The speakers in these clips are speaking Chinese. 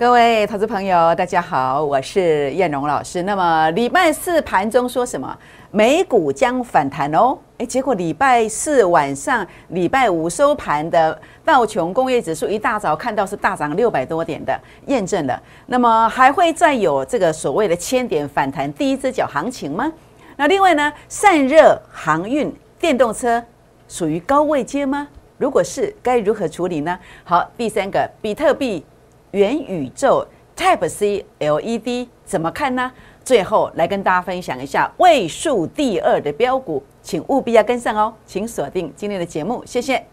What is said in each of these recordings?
各位投资朋友，大家好，我是燕荣老师。那么礼拜四盘中说什么？美股将反弹哦。诶，结果礼拜四晚上、礼拜五收盘的道琼工业指数一大早看到是大涨六百多点的，验证了。那么还会再有这个所谓的千点反弹第一只脚行情吗？那另外呢，散热、航运、电动车属于高位接吗？如果是，该如何处理呢？好，第三个，比特币。元宇宙 Type C LED 怎么看呢？最后来跟大家分享一下位数第二的标股，请务必要跟上哦，请锁定今天的节目，谢谢。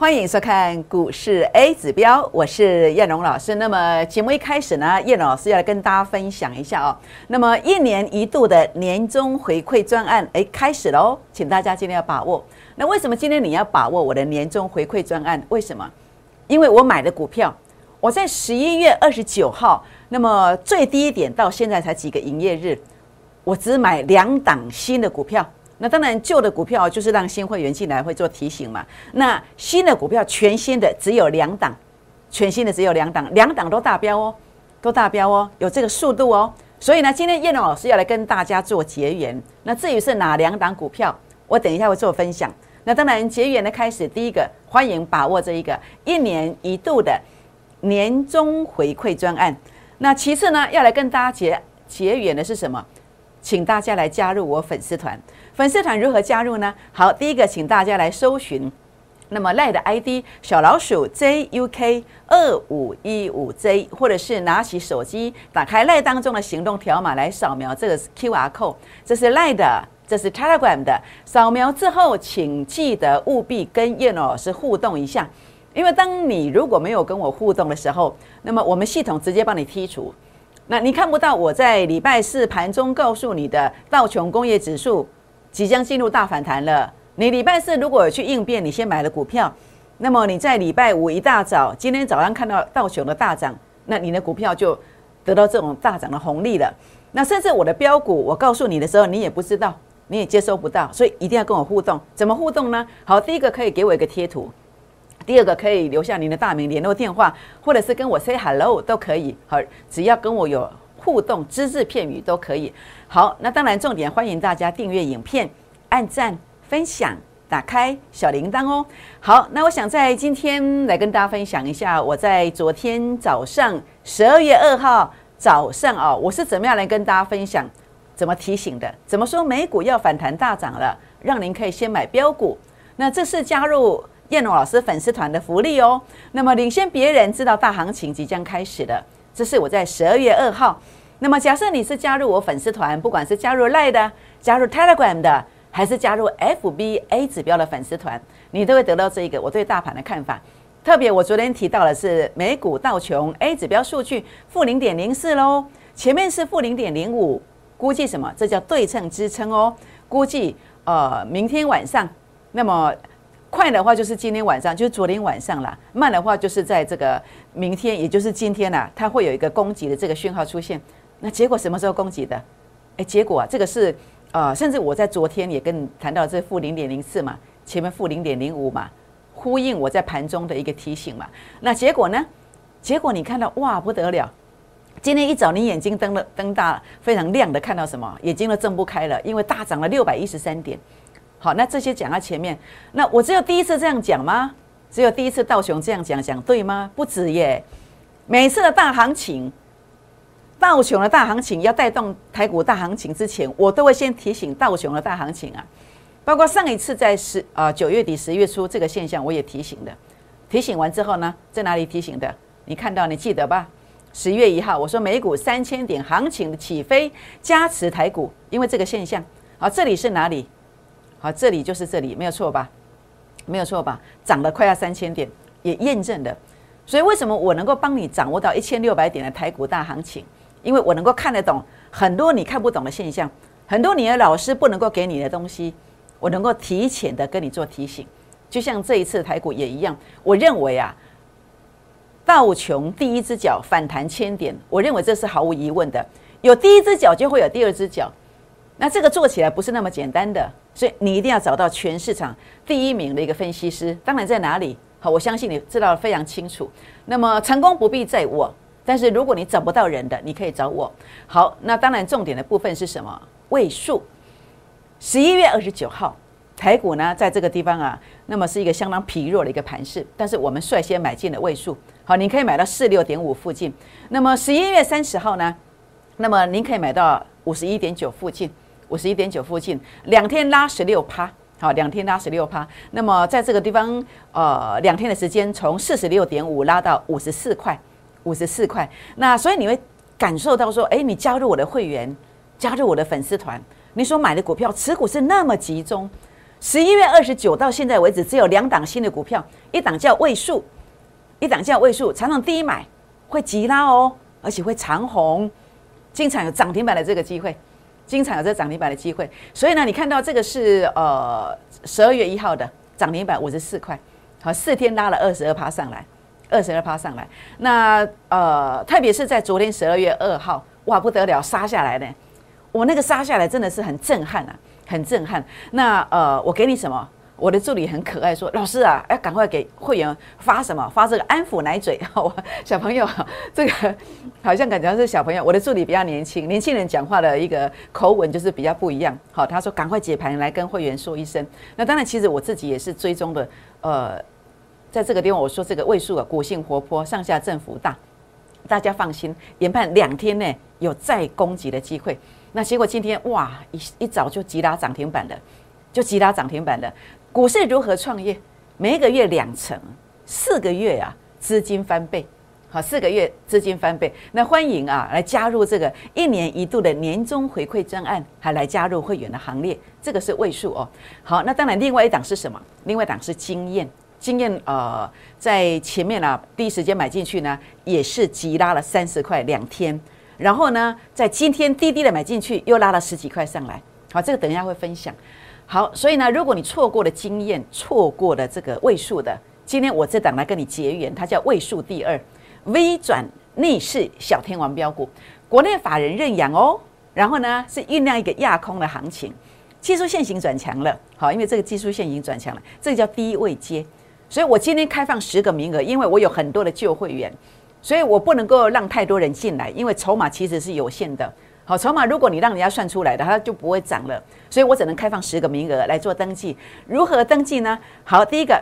欢迎收看股市 A 指标，我是燕荣老师。那么节目一开始呢，燕老师要来跟大家分享一下哦。那么一年一度的年终回馈专案，哎，开始喽，请大家今天要把握。那为什么今天你要把握我的年终回馈专案？为什么？因为我买的股票，我在十一月二十九号，那么最低点到现在才几个营业日，我只买两档新的股票。那当然，旧的股票就是让新会员进来会做提醒嘛。那新的股票，全新的只有两档，全新的只有两档，两档都大标哦，都大标哦，有这个速度哦。所以呢，今天叶龙老师要来跟大家做结缘。那至于是哪两档股票，我等一下会做分享。那当然，结缘的开始，第一个欢迎把握这一个一年一度的年终回馈专案。那其次呢，要来跟大家结结缘的是什么？请大家来加入我粉丝团。粉丝团如何加入呢？好，第一个，请大家来搜寻，那么赖的 ID 小老鼠 JUK 二五一五 J，或者是拿起手机，打开赖当中的行动条码来扫描这个 QR code，这是赖的，这是 Telegram 的。扫描之后，请记得务必跟叶老师互动一下，因为当你如果没有跟我互动的时候，那么我们系统直接帮你剔除。那你看不到我在礼拜四盘中告诉你的道琼工业指数。即将进入大反弹了。你礼拜四如果去应变，你先买了股票，那么你在礼拜五一大早，今天早上看到道琼的大涨，那你的股票就得到这种大涨的红利了。那甚至我的标股，我告诉你的时候，你也不知道，你也接收不到，所以一定要跟我互动。怎么互动呢？好，第一个可以给我一个贴图，第二个可以留下您的大名、联络电话，或者是跟我 say hello 都可以。好，只要跟我有互动，只字片语都可以。好，那当然重点欢迎大家订阅影片、按赞、分享、打开小铃铛哦。好，那我想在今天来跟大家分享一下，我在昨天早上十二月二号早上哦，我是怎么样来跟大家分享，怎么提醒的，怎么说美股要反弹大涨了，让您可以先买标股。那这是加入燕龙老师粉丝团的福利哦。那么领先别人知道大行情即将开始了，这是我在十二月二号。那么，假设你是加入我粉丝团，不管是加入 Line 的、加入 Telegram 的，还是加入 FBA 指标的粉丝团，你都会得到这一个我对大盘的看法。特别，我昨天提到的是美股道琼 A 指标数据负零点零四喽，前面是负零点零五，估计什么？这叫对称支撑哦。估计呃，明天晚上，那么快的话就是今天晚上，就是昨天晚上啦；慢的话就是在这个明天，也就是今天呐，它会有一个攻击的这个讯号出现。那结果什么时候攻击的？哎，结果啊，这个是呃，甚至我在昨天也跟你谈到这负零点零四嘛，前面负零点零五嘛，呼应我在盘中的一个提醒嘛。那结果呢？结果你看到哇不得了！今天一早你眼睛瞪了瞪大，非常亮的看到什么？眼睛都睁不开了，因为大涨了六百一十三点。好，那这些讲到前面，那我只有第一次这样讲吗？只有第一次道雄这样讲讲对吗？不止耶，每次的大行情。道琼的大行情要带动台股大行情之前，我都会先提醒道琼的大行情啊，包括上一次在十啊九月底十月初这个现象，我也提醒的。提醒完之后呢，在哪里提醒的？你看到你记得吧？十月一号我说美股三千点行情起飞加持台股，因为这个现象。好，这里是哪里？好，这里就是这里，没有错吧？没有错吧？涨了快要三千点，也验证的。所以为什么我能够帮你掌握到一千六百点的台股大行情？因为我能够看得懂很多你看不懂的现象，很多你的老师不能够给你的东西，我能够提前的跟你做提醒。就像这一次台股也一样，我认为啊，道琼第一只脚反弹千点，我认为这是毫无疑问的。有第一只脚就会有第二只脚，那这个做起来不是那么简单的，所以你一定要找到全市场第一名的一个分析师。当然在哪里？好，我相信你知道的非常清楚。那么成功不必在我，但是如果你找不到人的，你可以找我。好，那当然重点的部分是什么？位数。十一月二十九号。台股呢，在这个地方啊，那么是一个相当疲弱的一个盘势，但是我们率先买进了位数，好，你可以买到四六点五附近。那么十一月三十号呢，那么您可以买到五十一点九附近，五十一点九附近，两天拉十六趴，好，两天拉十六趴。那么在这个地方，呃，两天的时间从四十六点五拉到五十四块，五十四块。那所以你会感受到说，哎，你加入我的会员，加入我的粉丝团，你所买的股票持股是那么集中。十一月二十九到现在为止，只有两档新的股票，一档叫位数，一档叫位数，常常低买会急拉哦，而且会长红，经常有涨停板的这个机会，经常有这涨停板的机会。所以呢，你看到这个是呃十二月一号的涨停板五十四块，好四天拉了二十二趴上来，二十二趴上来。那呃，特别是在昨天十二月二号，哇不得了，杀下来呢，我那个杀下来真的是很震撼啊。很震撼。那呃，我给你什么？我的助理很可爱，说：“老师啊，要赶快给会员发什么？发这个安抚奶嘴。”小朋友，这个好像感觉是小朋友。我的助理比较年轻，年轻人讲话的一个口吻就是比较不一样。好，他说：“赶快解盘来跟会员说一声。”那当然，其实我自己也是追踪的。呃，在这个地方我说这个位数啊，股性活泼，上下振幅大，大家放心，研判两天内有再攻击的机会。那结果今天哇，一一早就急拉涨停板的，就急拉涨停板的。股市如何创业？每个月两成，四个月啊，资金翻倍。好，四个月资金翻倍。那欢迎啊，来加入这个一年一度的年终回馈专案，还来加入会员的行列。这个是位数哦。好，那当然另外一档是什么？另外一档是经验。经验呃，在前面啊，第一时间买进去呢，也是急拉了三十块两天。然后呢，在今天滴滴的买进去，又拉了十几块上来。好，这个等一下会分享。好，所以呢，如果你错过了经验，错过了这个位数的，今天我这档来跟你结缘，它叫位数第二 V 转逆势小天王标股，国内法人认养哦。然后呢，是酝酿一个亚空的行情，技术线型转强了。好，因为这个技术线已经转强了，这个叫低位接。所以我今天开放十个名额，因为我有很多的旧会员。所以我不能够让太多人进来，因为筹码其实是有限的。好，筹码如果你让人家算出来的，它就不会涨了。所以我只能开放十个名额来做登记。如何登记呢？好，第一个，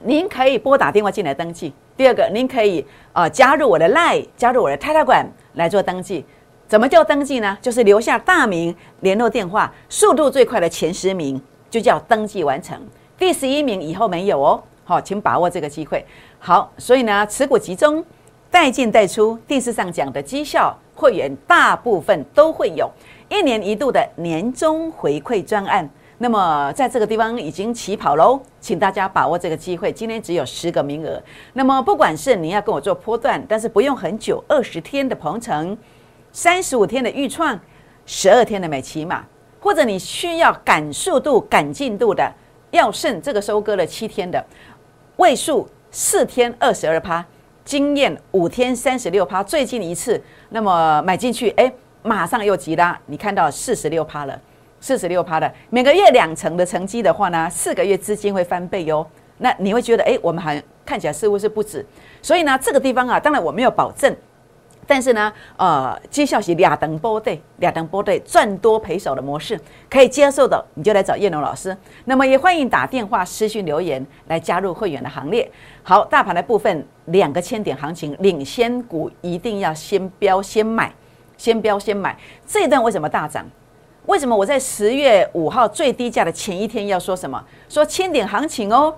您可以拨打电话进来登记；第二个，您可以啊加入我的 Line，加入我的 Telegram 来做登记。怎么叫登记呢？就是留下大名、联络电话，速度最快的前十名就叫登记完成。第十一名以后没有哦。好，请把握这个机会。好，所以呢，持股集中。带进带出，电视上讲的绩效会员大部分都会有一年一度的年终回馈专案。那么在这个地方已经起跑喽，请大家把握这个机会。今天只有十个名额。那么不管是你要跟我做波段，但是不用很久，二十天的鹏程，三十五天的预创，十二天的美骑马，或者你需要赶速度、赶进度的，要胜这个收割了七天的位数，四天二十二趴。经验五天三十六趴，最近一次，那么买进去，哎，马上又急拉，你看到四十六趴了，四十六趴的每个月两成的成绩的话呢，四个月资金会翻倍哟。那你会觉得，哎，我们还看起来似乎是不止，所以呢，这个地方啊，当然我没有保证。但是呢，呃，绩效是两等波对，两等波对赚多赔少的模式可以接受的，你就来找叶龙老师。那么也欢迎打电话、私讯留言来加入会员的行列。好，大盘的部分两个千点行情，领先股一定要先标先买，先标先买。这一段为什么大涨？为什么我在十月五号最低价的前一天要说什么？说千点行情哦。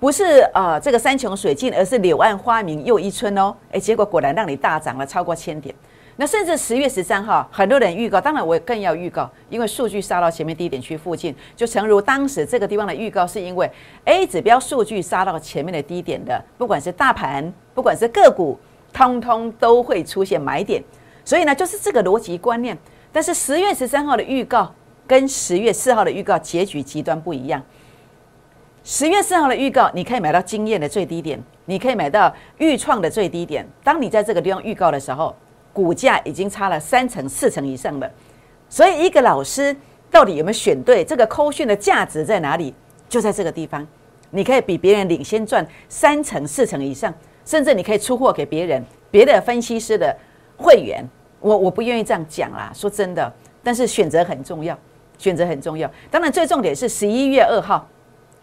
不是呃这个山穷水尽，而是柳暗花明又一村哦。哎，结果果然让你大涨了超过千点。那甚至十月十三号，很多人预告，当然我更要预告，因为数据杀到前面低点区附近，就诚如当时这个地方的预告，是因为 A 指标数据杀到前面的低点的，不管是大盘，不管是个股，通通都会出现买点。所以呢，就是这个逻辑观念。但是十月十三号的预告跟十月四号的预告结局极端不一样。十月四号的预告，你可以买到经验的最低点，你可以买到预创的最低点。当你在这个地方预告的时候，股价已经差了三成、四成以上了。所以，一个老师到底有没有选对？这个扣讯的价值在哪里？就在这个地方，你可以比别人领先赚三成、四成以上，甚至你可以出货给别人、别的分析师的会员。我我不愿意这样讲啦，说真的，但是选择很重要，选择很重要。当然，最重点是十一月二号。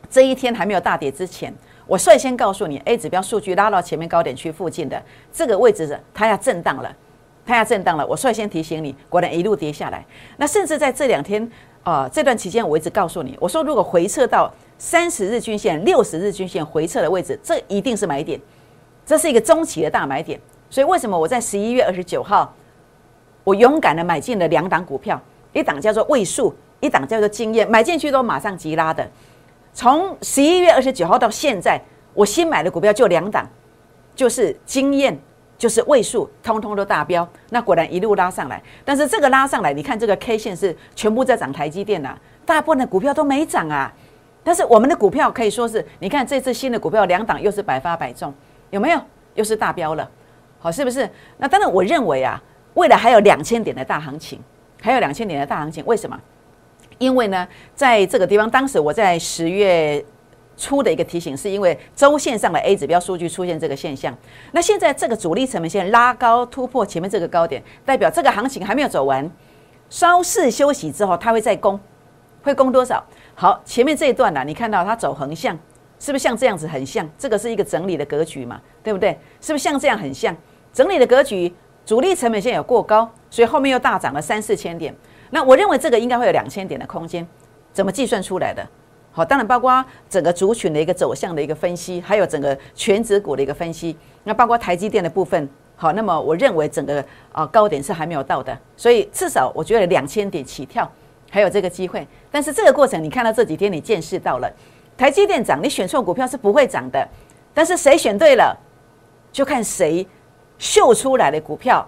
这一天还没有大跌之前，我率先告诉你，A 指标数据拉到前面高点区附近的这个位置，它要震荡了，它要震荡了。我率先提醒你，果然一路跌下来。那甚至在这两天啊，这段期间我一直告诉你，我说如果回撤到三十日均线、六十日均线回撤的位置，这一定是买点，这是一个中期的大买点。所以为什么我在十一月二十九号，我勇敢的买进了两档股票，一档叫做位数，一档叫做经验，买进去都马上急拉的。从十一月二十九号到现在，我新买的股票就两档，就是经验，就是位数，通通都大标。那果然一路拉上来，但是这个拉上来，你看这个 K 线是全部在涨台积电呐，大部分的股票都没涨啊。但是我们的股票可以说是，你看这次新的股票两档又是百发百中，有没有？又是大标了，好，是不是？那当然，我认为啊，未来还有两千点的大行情，还有两千点的大行情，为什么？因为呢，在这个地方，当时我在十月初的一个提醒，是因为周线上的 A 指标数据出现这个现象。那现在这个主力成本线拉高突破前面这个高点，代表这个行情还没有走完，稍事休息之后，它会再攻，会攻多少？好，前面这一段呢，你看到它走横向，是不是像这样子很像？这个是一个整理的格局嘛，对不对？是不是像这样很像整理的格局？主力成本线有过高，所以后面又大涨了三四千点。那我认为这个应该会有两千点的空间，怎么计算出来的？好，当然包括整个族群的一个走向的一个分析，还有整个全职股的一个分析。那包括台积电的部分，好，那么我认为整个啊高点是还没有到的，所以至少我觉得两千点起跳还有这个机会。但是这个过程你看到这几天你见识到了，台积电涨，你选错股票是不会涨的。但是谁选对了，就看谁秀出来的股票。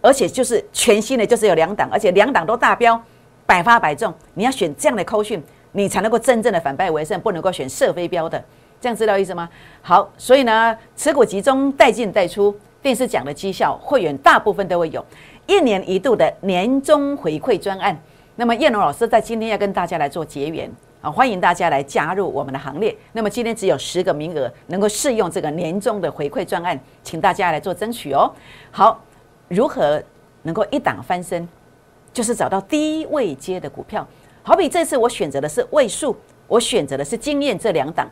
而且就是全新的，就是有两档，而且两档都大标，百发百中。你要选这样的扣讯，你才能够真正的反败为胜，不能够选射飞镖的。这样知道意思吗？好，所以呢，持股集中，带进带出，电视讲的绩效，会员大部分都会有一年一度的年终回馈专案。那么叶龙老师在今天要跟大家来做结缘啊，欢迎大家来加入我们的行列。那么今天只有十个名额能够试用这个年终的回馈专案，请大家来做争取哦。好。如何能够一档翻身？就是找到低位接的股票，好比这次我选择的是位数，我选择的是经验这两档。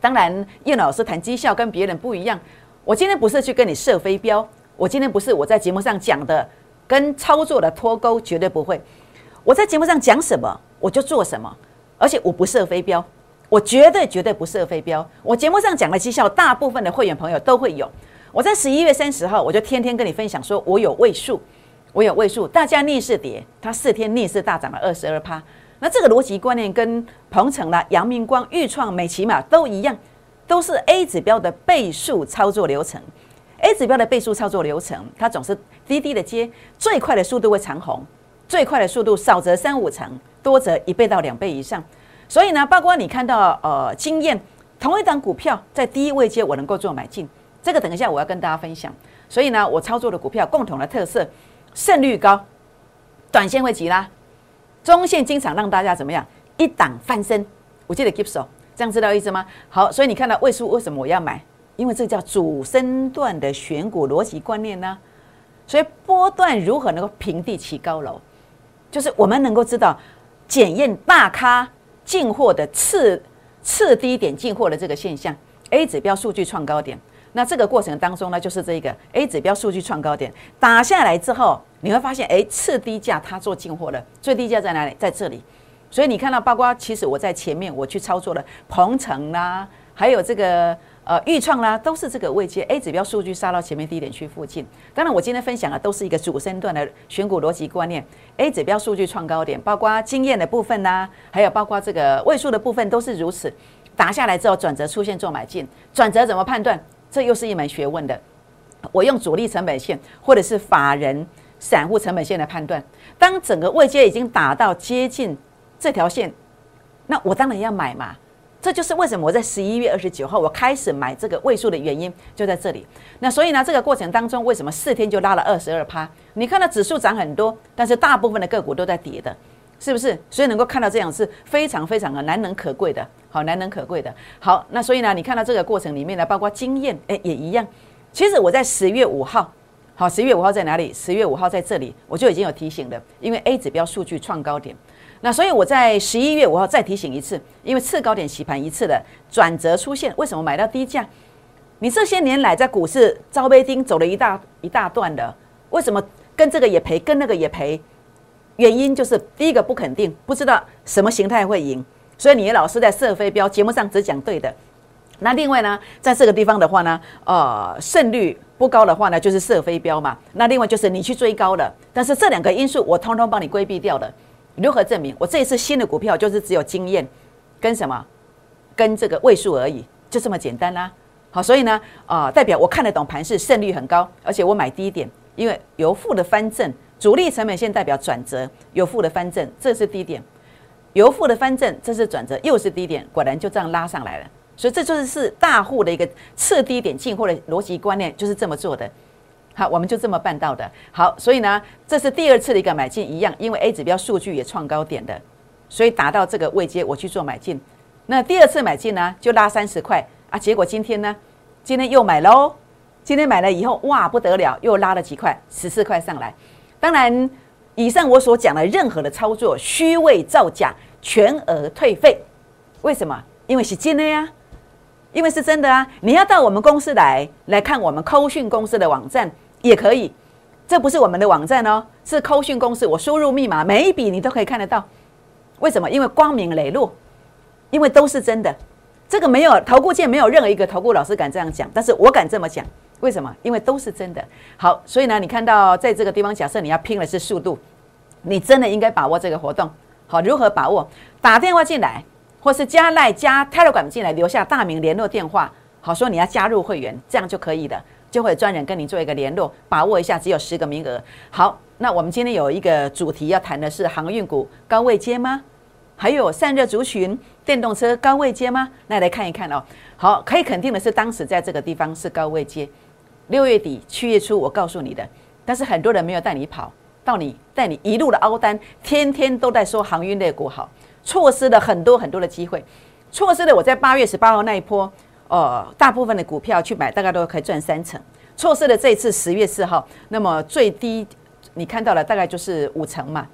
当然，叶老师谈绩效跟别人不一样。我今天不是去跟你射飞镖，我今天不是我在节目上讲的跟操作的脱钩，绝对不会。我在节目上讲什么，我就做什么，而且我不射飞镖，我绝对绝对不射飞镖。我节目上讲的绩效，大部分的会员朋友都会有。我在十一月三十号，我就天天跟你分享，说我有位数，我有位数，大家逆势跌，它四天逆势大涨了二十二趴。那这个逻辑观念跟鹏程啦、阳明光、豫创、美骑马都一样，都是 A 指标的倍数操作流程。A 指标的倍数操作流程，它总是低低的接，最快的速度会长红，最快的速度少则三五成，多则一倍到两倍以上。所以呢，包括你看到呃经验，同一档股票在低位接，我能够做买进。这个等一下我要跟大家分享，所以呢，我操作的股票共同的特色，胜率高，短线会急拉，中线经常让大家怎么样一档翻身。我记得 keep 手，这样知道意思吗？好，所以你看到位数为什么我要买？因为这叫主升段的选股逻辑观念呢。所以波段如何能够平地起高楼，就是我们能够知道检验大咖进货的次次低点进货的这个现象，A 指标数据创高点。那这个过程当中呢，就是这个 A 指标数据创高点打下来之后，你会发现，哎，次低价它做进货了，最低价在哪里？在这里。所以你看到，包括其实我在前面我去操作的鹏程啦，还有这个呃豫创啦，都是这个位阶 A 指标数据杀到前面低点区附近。当然，我今天分享的都是一个主升段的选股逻辑观念。A 指标数据创高点，包括经验的部分呐，还有包括这个位数的部分，都是如此。打下来之后，转折出现做买进，转折怎么判断？这又是一门学问的。我用主力成本线或者是法人散户成本线来判断。当整个位阶已经打到接近这条线，那我当然要买嘛。这就是为什么我在十一月二十九号我开始买这个位数的原因，就在这里。那所以呢，这个过程当中，为什么四天就拉了二十二趴？你看到指数涨很多，但是大部分的个股都在跌的，是不是？所以能够看到这样是非常非常的难能可贵的，好难能可贵的。好，那所以呢，你看到这个过程里面呢，包括经验，哎，也一样。其实我在十月五号，好，十月五号在哪里？十月五号在这里，我就已经有提醒了，因为 A 指标数据创高点。那所以我在十一月五号再提醒一次，因为次高点洗盘一次的转折出现，为什么买到低价？你这些年来在股市招杯丁走了一大一大段的，为什么跟这个也赔，跟那个也赔？原因就是第一个不肯定，不知道什么形态会赢，所以你老师在射飞镖节目上只讲对的。那另外呢，在这个地方的话呢，呃，胜率不高的话呢，就是射飞镖嘛。那另外就是你去追高了，但是这两个因素我通通帮你规避掉了。如何证明？我这一次新的股票就是只有经验，跟什么，跟这个位数而已，就这么简单啦。好，所以呢，啊，代表我看得懂盘势，胜率很高，而且我买低点，因为由负的翻正，主力成本线代表转折，由负的翻正，这是低点，由负的翻正，这是转折，又是低点，果然就这样拉上来了。所以这就是是大户的一个次低点进货的逻辑观念，就是这么做的。好，我们就这么办到的。好，所以呢，这是第二次的一个买进，一样，因为 A 指标数据也创高点的，所以达到这个位阶，我去做买进。那第二次买进呢，就拉三十块啊，结果今天呢，今天又买喽。今天买了以后，哇，不得了，又拉了几块，十四块上来。当然，以上我所讲的任何的操作，虚伪造假，全额退费。为什么？因为是真的呀，因为是真的啊。你要到我们公司来来看我们扣讯公司的网站。也可以，这不是我们的网站哦，是扣讯公司。我输入密码，每一笔你都可以看得到。为什么？因为光明磊落，因为都是真的。这个没有投顾界没有任何一个投顾老师敢这样讲，但是我敢这么讲。为什么？因为都是真的。好，所以呢，你看到在这个地方，假设你要拼的是速度，你真的应该把握这个活动。好，如何把握？打电话进来，或是加赖加 Telegram 进来，留下大名、联络电话，好说你要加入会员，这样就可以的。就会专人跟你做一个联络，把握一下，只有十个名额。好，那我们今天有一个主题要谈的是航运股高位接吗？还有散热族群、电动车高位接吗？那来看一看哦。好，可以肯定的是，当时在这个地方是高位接。六月底、七月初，我告诉你的，但是很多人没有带你跑到你带你一路的凹单，天天都在说航运类股好，错失了很多很多的机会，错失了我在八月十八号那一波。呃，大部分的股票去买，大概都可以赚三成。错失了这一次十月四号，那么最低你看到了大概就是五成嘛，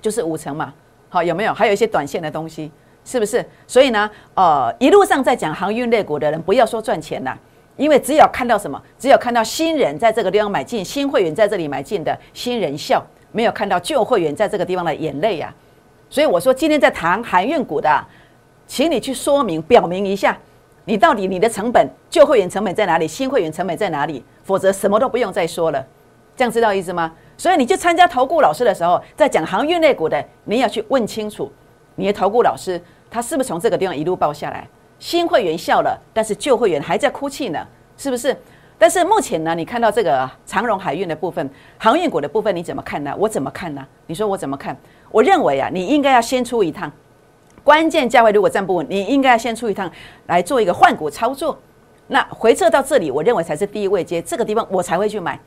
就是五成嘛。好，有没有？还有一些短线的东西，是不是？所以呢，呃，一路上在讲航运类股的人，不要说赚钱了，因为只有看到什么，只有看到新人在这个地方买进，新会员在这里买进的新人笑，没有看到旧会员在这个地方的眼泪呀。所以我说，今天在谈航运股的，请你去说明、表明一下。你到底你的成本旧会员成本在哪里？新会员成本在哪里？否则什么都不用再说了，这样知道意思吗？所以你去参加投顾老师的时候，在讲航运类股的，你要去问清楚，你的投顾老师他是不是从这个地方一路报下来？新会员笑了，但是旧会员还在哭泣呢，是不是？但是目前呢，你看到这个长荣海运的部分，航运股的部分，你怎么看呢？我怎么看呢？你说我怎么看？我认为啊，你应该要先出一趟。关键价位如果站不稳，你应该要先出一趟来做一个换股操作。那回撤到这里，我认为才是第一位接，这个地方我才会去买，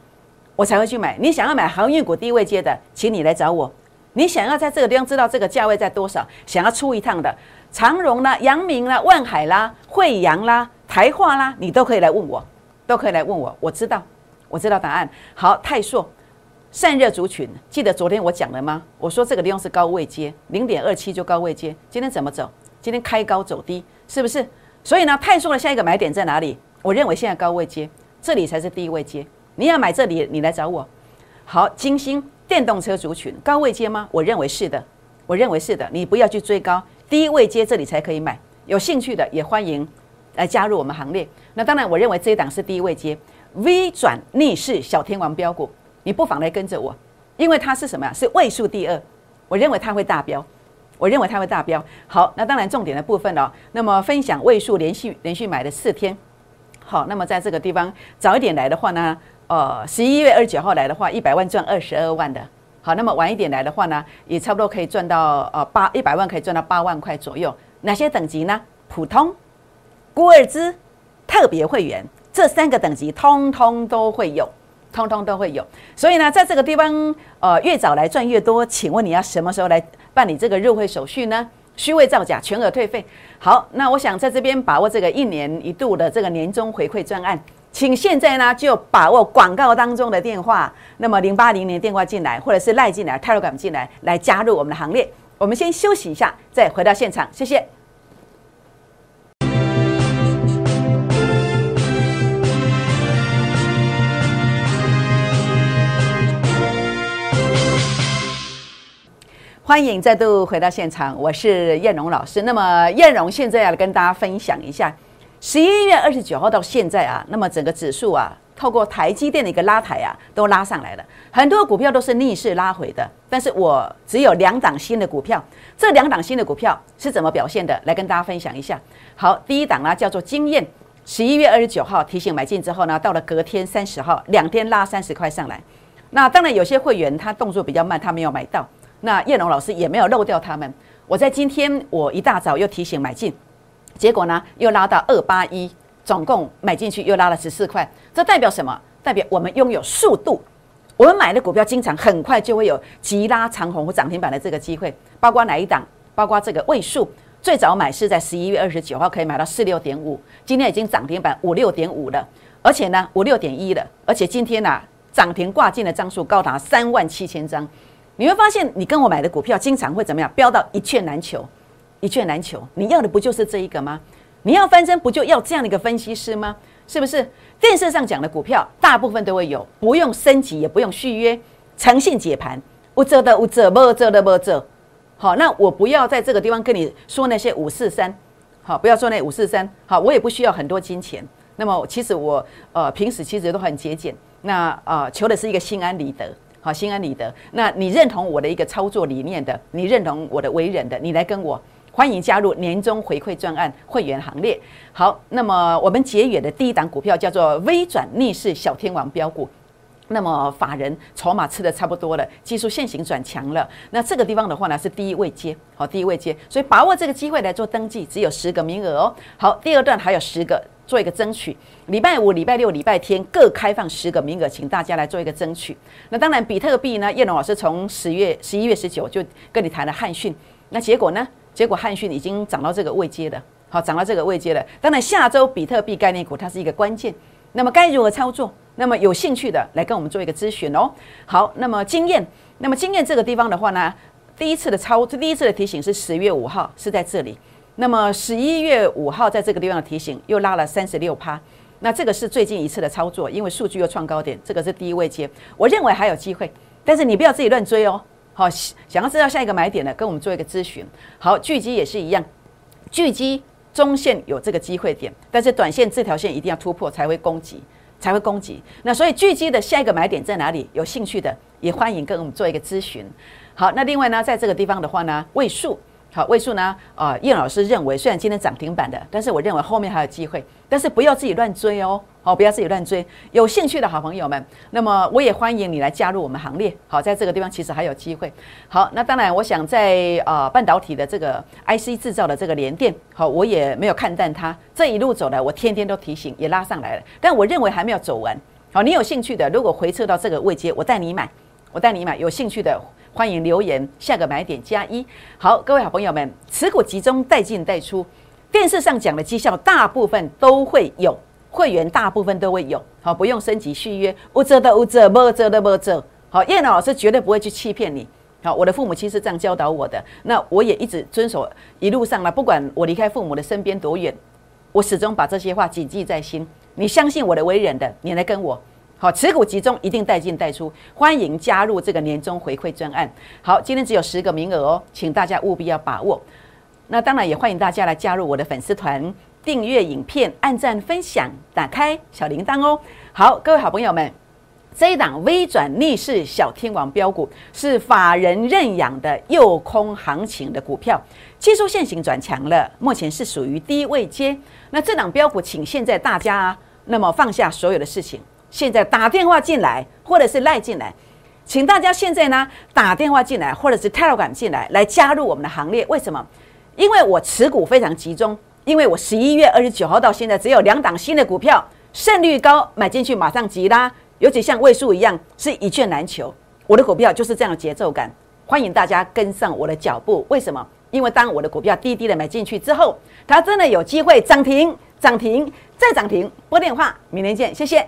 我才会去买。你想要买航运股第一位接的，请你来找我。你想要在这个地方知道这个价位在多少，想要出一趟的长荣啦、阳明啦、万海啦、惠阳啦、台化啦，你都可以来问我，都可以来问我。我知道，我知道答案。好，泰硕。散热族群，记得昨天我讲了吗？我说这个地方是高位接，零点二七就高位接。今天怎么走？今天开高走低，是不是？所以呢，泰硕的下一个买点在哪里？我认为现在高位接，这里才是低位接。你要买这里，你来找我。好，金星电动车族群高位接吗？我认为是的，我认为是的。你不要去追高，低位接这里才可以买。有兴趣的也欢迎来加入我们行列。那当然，我认为这一档是低位接，V 转逆势小天王标股。你不妨来跟着我，因为它是什么呀？是位数第二，我认为它会大标，我认为它会大标。好，那当然重点的部分哦。那么分享位数连续连续买了四天，好，那么在这个地方早一点来的话呢，呃，十一月二十九号来的话，一百万赚二十二万的。好，那么晚一点来的话呢，也差不多可以赚到呃八一百万可以赚到八万块左右。哪些等级呢？普通、孤儿资、特别会员这三个等级，通通都会有，通通都会有。所以呢，在这个地方，呃，越早来赚越多。请问你要什么时候来办理这个入会手续呢？虚伪造假，全额退费。好，那我想在这边把握这个一年一度的这个年终回馈专案，请现在呢就把握广告当中的电话，那么零八零零电话进来，或者是赖进来、Telegram 进来，来加入我们的行列。我们先休息一下，再回到现场，谢谢。欢迎再度回到现场，我是燕荣老师。那么燕荣现在要跟大家分享一下，十一月二十九号到现在啊，那么整个指数啊，透过台积电的一个拉抬啊，都拉上来了。很多股票都是逆势拉回的，但是我只有两档新的股票，这两档新的股票是怎么表现的？来跟大家分享一下。好，第一档呢叫做经验，十一月二十九号提醒买进之后呢，到了隔天三十号，两天拉三十块上来。那当然有些会员他动作比较慢，他没有买到。那叶龙老师也没有漏掉他们。我在今天我一大早又提醒买进，结果呢又拉到二八一，总共买进去又拉了十四块。这代表什么？代表我们拥有速度。我们买的股票经常很快就会有急拉长红或涨停板的这个机会。包括哪一档？包括这个位数，最早买是在十一月二十九号可以买到四六点五，今天已经涨停板五六点五了，而且呢五六点一了，而且今天呢涨停挂进的张数高达三万七千张。你会发现，你跟我买的股票经常会怎么样？飙到一券难求，一券难求。你要的不就是这一个吗？你要翻身，不就要这样的一个分析师吗？是不是？电视上讲的股票，大部分都会有，不用升级，也不用续约，诚信解盘，无遮的无遮，无遮的无遮。好，那我不要在这个地方跟你说那些五四三，好，不要说那五四三，好，我也不需要很多金钱。那么，其实我呃平时其实都很节俭，那啊求的是一个心安理得。好，心安理得。那你认同我的一个操作理念的，你认同我的为人的，你来跟我，欢迎加入年终回馈专案会员行列。好，那么我们结缘的第一档股票叫做微转逆势小天王标股。那么法人筹码吃的差不多了，技术线型转强了。那这个地方的话呢，是第一位接，好，第一位接，所以把握这个机会来做登记，只有十个名额哦。好，第二段还有十个。做一个争取，礼拜五、礼拜六、礼拜天各开放十个名额，请大家来做一个争取。那当然，比特币呢？叶龙老师从十月、十一月十九就跟你谈了汉讯，那结果呢？结果汉讯已经涨到这个位阶了，好，涨到这个位阶了。当然，下周比特币概念股它是一个关键，那么该如何操作？那么有兴趣的来跟我们做一个咨询哦。好，那么经验，那么经验这个地方的话呢，第一次的操，第一次的提醒是十月五号，是在这里。那么十一月五号在这个地方的提醒又拉了三十六趴，那这个是最近一次的操作，因为数据又创高点，这个是第一位接，我认为还有机会，但是你不要自己乱追哦。好，想要知道下一个买点的，跟我们做一个咨询。好，聚集也是一样，聚集中线有这个机会点，但是短线这条线一定要突破才会攻击，才会攻击。那所以聚集的下一个买点在哪里？有兴趣的也欢迎跟我们做一个咨询。好，那另外呢，在这个地方的话呢，位数。好，位数呢？啊，叶老师认为，虽然今天涨停板的，但是我认为后面还有机会，但是不要自己乱追哦。好，不要自己乱追。有兴趣的好朋友们，那么我也欢迎你来加入我们行列。好，在这个地方其实还有机会。好，那当然，我想在啊半导体的这个 IC 制造的这个联电，好，我也没有看淡它。这一路走来，我天天都提醒，也拉上来了。但我认为还没有走完。好，你有兴趣的，如果回撤到这个位阶，我带你买，我带你买。有兴趣的。欢迎留言，下个买点加一。好，各位好朋友们，持股集中，带进带出。电视上讲的绩效，大部分都会有会员，大部分都会有。好，不用升级续约，无遮的无遮，无遮的无遮。好，叶老师绝对不会去欺骗你。好，我的父母亲是这样教导我的，那我也一直遵守。一路上呢，不管我离开父母的身边多远，我始终把这些话谨记在心。你相信我的为人的，你来跟我。好，持股集中，一定带进带出，欢迎加入这个年终回馈专案。好，今天只有十个名额哦，请大家务必要把握。那当然也欢迎大家来加入我的粉丝团，订阅影片，按赞分享，打开小铃铛哦。好，各位好朋友们，这一档微转逆势小天王标股是法人认养的诱空行情的股票，技术线型转强了，目前是属于低位接。那这档标股，请现在大家那么放下所有的事情。现在打电话进来，或者是赖进来，请大家现在呢打电话进来，或者是 tele 感进来，来加入我们的行列。为什么？因为我持股非常集中，因为我十一月二十九号到现在只有两档新的股票，胜率高，买进去马上急拉，尤其像位数一样是一券难求。我的股票就是这样的节奏感，欢迎大家跟上我的脚步。为什么？因为当我的股票低低的买进去之后，它真的有机会涨停、涨停再涨停。拨电话，明天见，谢谢。